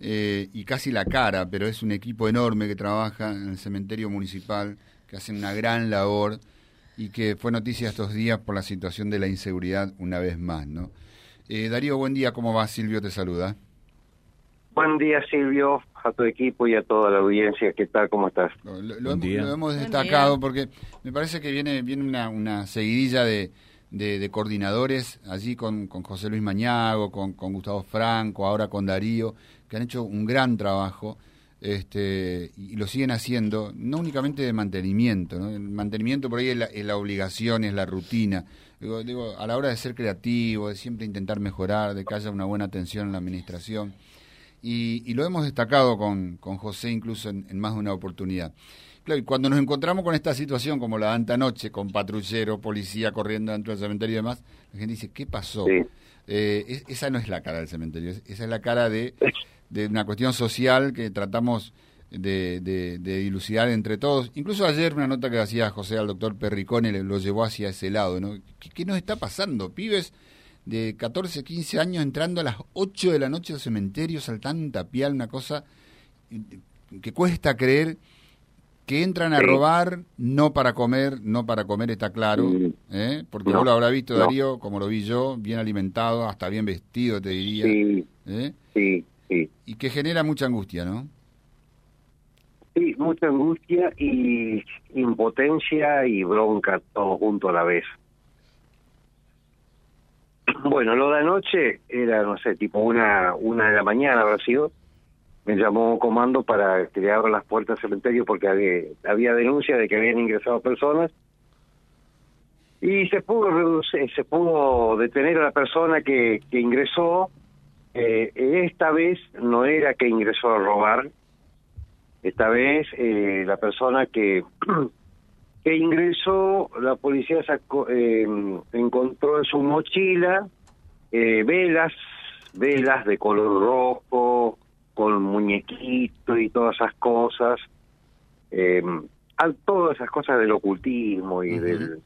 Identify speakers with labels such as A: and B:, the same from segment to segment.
A: eh, y casi la cara, pero es un equipo enorme que trabaja en el cementerio municipal, que hacen una gran labor y que fue noticia estos días por la situación de la inseguridad una vez más, ¿no? Eh, Darío, buen día, ¿cómo va? Silvio te saluda.
B: Buen día, Silvio, a tu equipo y a toda la audiencia. ¿Qué tal? ¿Cómo estás?
A: Lo, lo hemos, lo hemos destacado porque me parece que viene, viene una, una seguidilla de, de, de coordinadores allí con, con, José Luis Mañago, con, con, Gustavo Franco, ahora con Darío, que han hecho un gran trabajo este, y lo siguen haciendo, no únicamente de mantenimiento, ¿no? el mantenimiento por ahí es la, obligación, es la rutina. Digo, digo, a la hora de ser creativo, de siempre intentar mejorar, de que haya una buena atención en la administración. Y, y lo hemos destacado con, con José incluso en, más de una oportunidad. Claro, y cuando nos encontramos con esta situación como la de anoche, con patrullero, policía corriendo dentro del cementerio y demás, la gente dice, ¿qué pasó? Sí. Eh, es, esa no es la cara del cementerio, esa es la cara de, de una cuestión social que tratamos de, de, de, dilucidar entre todos. Incluso ayer una nota que hacía José al doctor Perricone lo llevó hacia ese lado, ¿no? ¿Qué, ¿Qué, nos está pasando? Pibes de 14, 15 años entrando a las 8 de la noche al cementerio, saltando tapial, una cosa que cuesta creer que entran a sí. robar no para comer, no para comer está claro, ¿eh? porque no, vos lo habrá visto, no. Darío, como lo vi yo, bien alimentado, hasta bien vestido, te diría.
B: Sí,
A: ¿eh?
B: sí, sí.
A: Y que genera mucha angustia, ¿no?
B: Sí, mucha angustia y impotencia y bronca todo junto a la vez. Bueno, lo de anoche era, no sé, tipo una, una de la mañana habrá sido. Me llamó comando para que le abra las puertas al cementerio porque había, denuncia de que habían ingresado personas. Y se pudo reducir, se pudo detener a la persona que, que ingresó. Eh, esta vez no era que ingresó a robar. Esta vez eh, la persona que que ingresó, la policía sacó, eh, encontró en su mochila velas, velas de color rojo, con muñequito y todas esas cosas, eh, todas esas cosas del ocultismo y uh -huh. del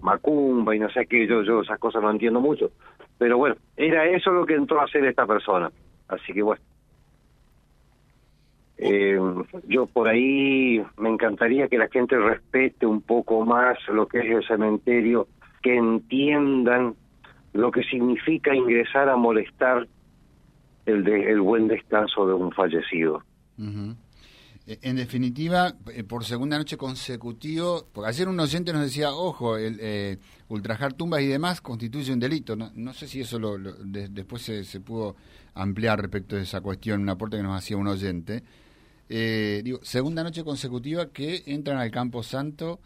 B: macumba y no sé qué, yo, yo esas cosas no entiendo mucho, pero bueno, era eso lo que entró a hacer esta persona, así que bueno. Eh, yo por ahí me encantaría que la gente respete un poco más lo que es el cementerio, que entiendan lo que significa ingresar a molestar el, de, el buen descanso de un fallecido.
A: Uh -huh. En definitiva, eh, por segunda noche consecutivo, porque ayer un oyente nos decía, ojo, el eh, ultrajar tumbas y demás constituye un delito. No, no sé si eso lo, lo de, después se, se, pudo ampliar respecto de esa cuestión, un aporte que nos hacía un oyente eh, digo, segunda noche consecutiva que entran al Campo Santo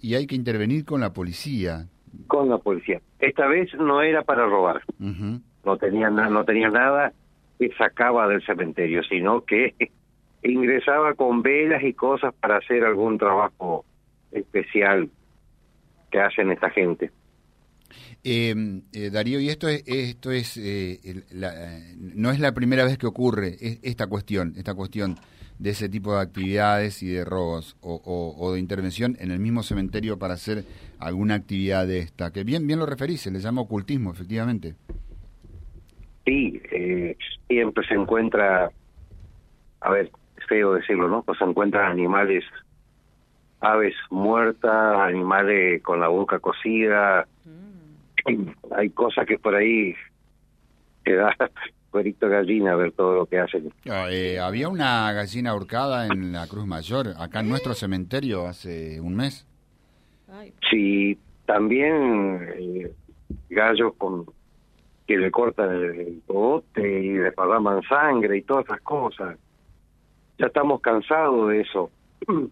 A: y hay que intervenir con la policía.
B: Con la policía. Esta vez no era para robar. Uh -huh. No tenía no tenía nada que sacaba del cementerio, sino que ingresaba con velas y cosas para hacer algún trabajo especial que hacen esta gente.
A: Eh, eh, Darío, y esto es, esto es eh, la, no es la primera vez que ocurre esta cuestión, esta cuestión de ese tipo de actividades y de robos o, o, o, de intervención en el mismo cementerio para hacer alguna actividad de esta, que bien bien lo referís, se le llama ocultismo, efectivamente.
B: Sí, eh, siempre se encuentra, a ver, es feo decirlo, ¿no? Pues se encuentran animales, aves muertas, animales con la boca cocida, mm. hay cosas que por ahí que da cuerito gallina a ver todo lo que hacen.
A: Eh, había una gallina ahorcada en la Cruz Mayor, acá en nuestro cementerio, hace un mes.
B: Sí, también eh, gallos con que le cortan el bote y le derraman sangre y todas esas cosas. Ya estamos cansados de eso.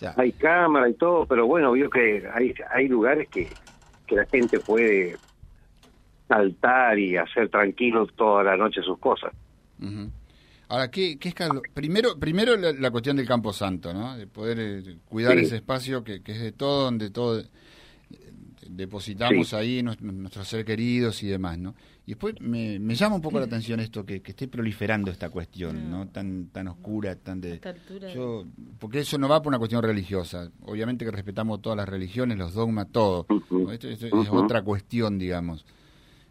B: Ya. Hay cámara y todo, pero bueno, vio que hay hay lugares que, que la gente puede saltar y hacer tranquilo toda la noche sus cosas.
A: Uh -huh. Ahora, ¿qué, qué es primero, primero la, la, cuestión del Campo Santo, ¿no? De poder eh, cuidar sí. ese espacio que, que, es de todo, donde todo depositamos sí. ahí nuestros nuestro ser queridos y demás, ¿no? Y después me, me llama un poco la atención esto, que, que esté proliferando esta cuestión, ¿no? Tan tan oscura, tan de... Yo, porque eso no va por una cuestión religiosa. Obviamente que respetamos todas las religiones, los dogmas, todo. Esto, esto es otra cuestión, digamos.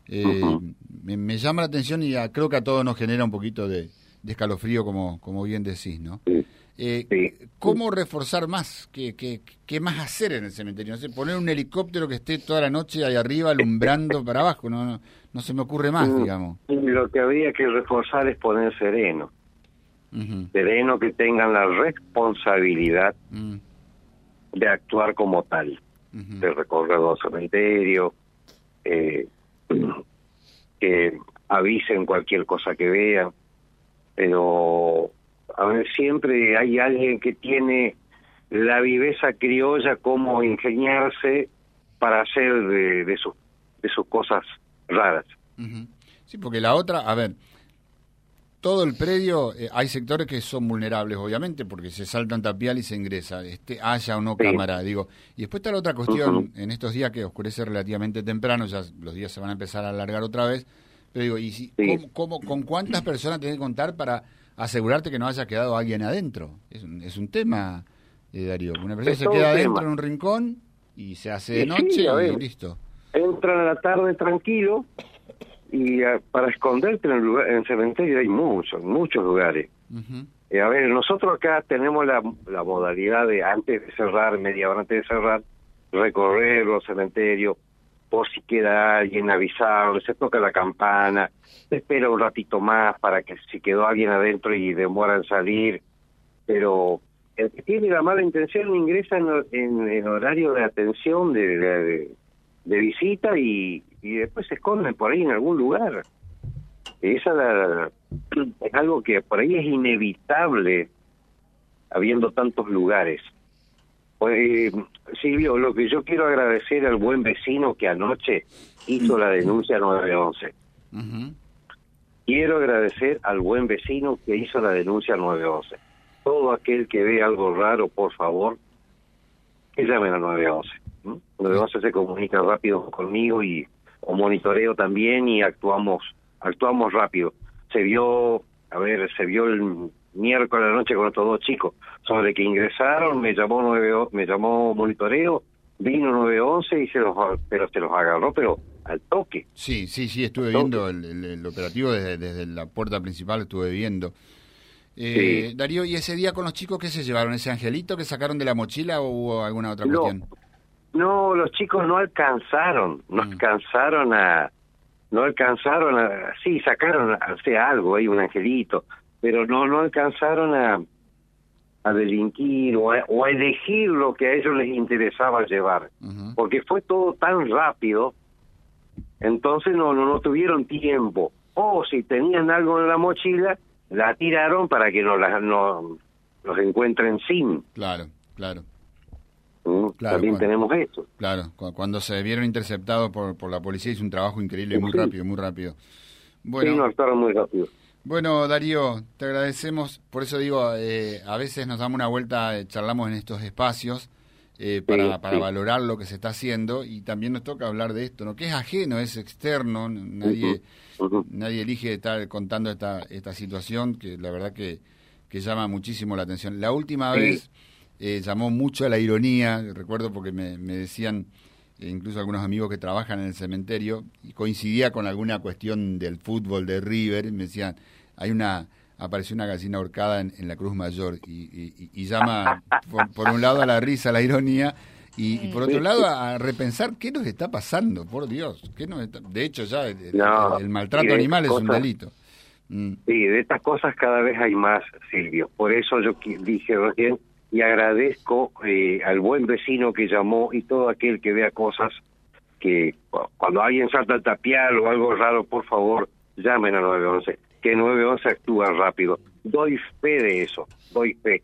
A: Eh, uh -huh. me, me, llama la atención y a, creo que a todos nos genera un poquito de, escalofrío, como, como bien decís, ¿no? Eh, ¿Cómo reforzar más? ¿Qué, ¿Qué, qué, más hacer en el cementerio? No sé, poner un helicóptero que esté toda la noche ahí arriba alumbrando para abajo, no, no, se me ocurre más, mm, digamos.
B: Lo que habría que reforzar es poner sereno. Sereno que tengan la responsabilidad mm. de actuar como tal, de recorrer los cementerios, eh, que avisen cualquier cosa que vean, pero a ver, siempre hay alguien que tiene la viveza criolla como ingeniarse para hacer de, sus, de sus cosas raras.
A: Sí, porque la otra, a ver, todo el predio, eh, hay sectores que son vulnerables, obviamente, porque se saltan tapial y se ingresa, este, haya o no cámara, digo. Y después está la otra cuestión, en estos días que oscurece relativamente temprano, ya los días se van a empezar a alargar otra vez, pero digo, ¿y si, ¿cómo, con cuántas personas tenés que contar para asegurarte que no haya quedado alguien adentro? Es un, es un tema, eh, Darío. Una persona se queda adentro en un rincón y se hace de noche y listo.
B: Entran a la tarde tranquilo y ah, para esconderte en el, lugar, en el cementerio hay muchos, muchos lugares. Eh, a ver, nosotros acá tenemos la, la modalidad de antes de cerrar, media hora antes de cerrar, recorrer los cementerios, por si queda alguien avisado, se toca la campana, se espera un ratito más para que si quedó alguien adentro y demora en salir, pero el que tiene la mala intención ingresa en, el horario de atención de, visita y, después se esconden por ahí en algún lugar. Esa es algo que por ahí es inevitable habiendo tantos lugares. Pues, Silvio, lo que yo quiero agradecer al buen vecino que anoche hizo la denuncia 911. Quiero agradecer al buen vecino que hizo la denuncia 911. Todo aquel que ve algo raro, por favor, que llame a 911. 911 se comunica rápido conmigo y o monitoreo también y actuamos actuamos rápido. Se vio, a ver, se vio el miércoles de la noche con estos dos chicos, sobre que ingresaron, me llamó nueve, me llamó monitoreo, vino 911 y se los, pero se los agarró, pero al toque.
A: Sí, sí, sí, estuve viendo el, operativo desde, desde, la puerta principal, estuve viendo. Eh, Darío, ¿y ese día con los chicos qué se llevaron? ¿Ese angelito que sacaron de la mochila o hubo alguna otra cuestión?
B: No, los chicos no alcanzaron, no mm. alcanzaron a, no alcanzaron a, sí, sacaron, sea, algo ahí, un angelito, pero no no alcanzaron a, a delinquir o a, elegir lo que a ellos les interesaba llevar, porque fue todo tan rápido, entonces no, no, no tuvieron tiempo. O si tenían algo en la mochila, la tiraron para que no, la, no los encuentren sin.
A: Claro, claro.
B: ¿Mm? También tenemos esto.
A: Claro, cuando se vieron interceptados por, por la policía hizo un trabajo increíble, muy rápido, muy rápido.
B: Bueno, sí, no, actuaron muy rápido.
A: Bueno, Darío, te agradecemos. Por eso digo, eh, a veces nos damos una vuelta, eh, charlamos en estos espacios eh, para, para valorar lo que se está haciendo y también nos toca hablar de esto, ¿no? Que es ajeno, es externo, nadie, nadie elige estar contando esta, esta situación que la verdad que, que llama muchísimo la atención. La última vez llamó mucho a la ironía, recuerdo porque me, me decían incluso algunos amigos que trabajan en el cementerio, y coincidía con alguna cuestión del fútbol de River, y me decían, hay una, apareció una gallina ahorcada en, la Cruz Mayor, y, llama por, un lado a la risa, a la ironía, y, por otro lado a, repensar qué nos está pasando, por Dios, qué nos de hecho ya el, maltrato animal es un delito.
B: Mm. Sí, de estas cosas cada vez hay más, Silvio. Por eso yo dije recién y agradezco eh, al buen vecino que llamó y todo aquel que vea cosas que cuando alguien salta al tapial o algo raro, por favor, llamen a 911, que 911 actúa rápido. Doy fe de eso, doy fe.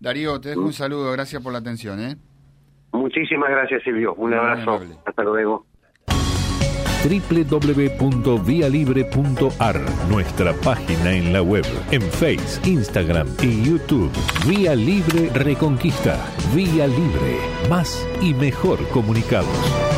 A: Darío, te dejo un saludo, gracias por la atención. ¿eh?
B: Muchísimas gracias, Silvio. Un abrazo. Hasta luego
C: www.vialibre.ar, nuestra página en la web, en Face, Instagram y YouTube. Vía Libre Reconquista. Vía Libre. Más y mejor comunicados.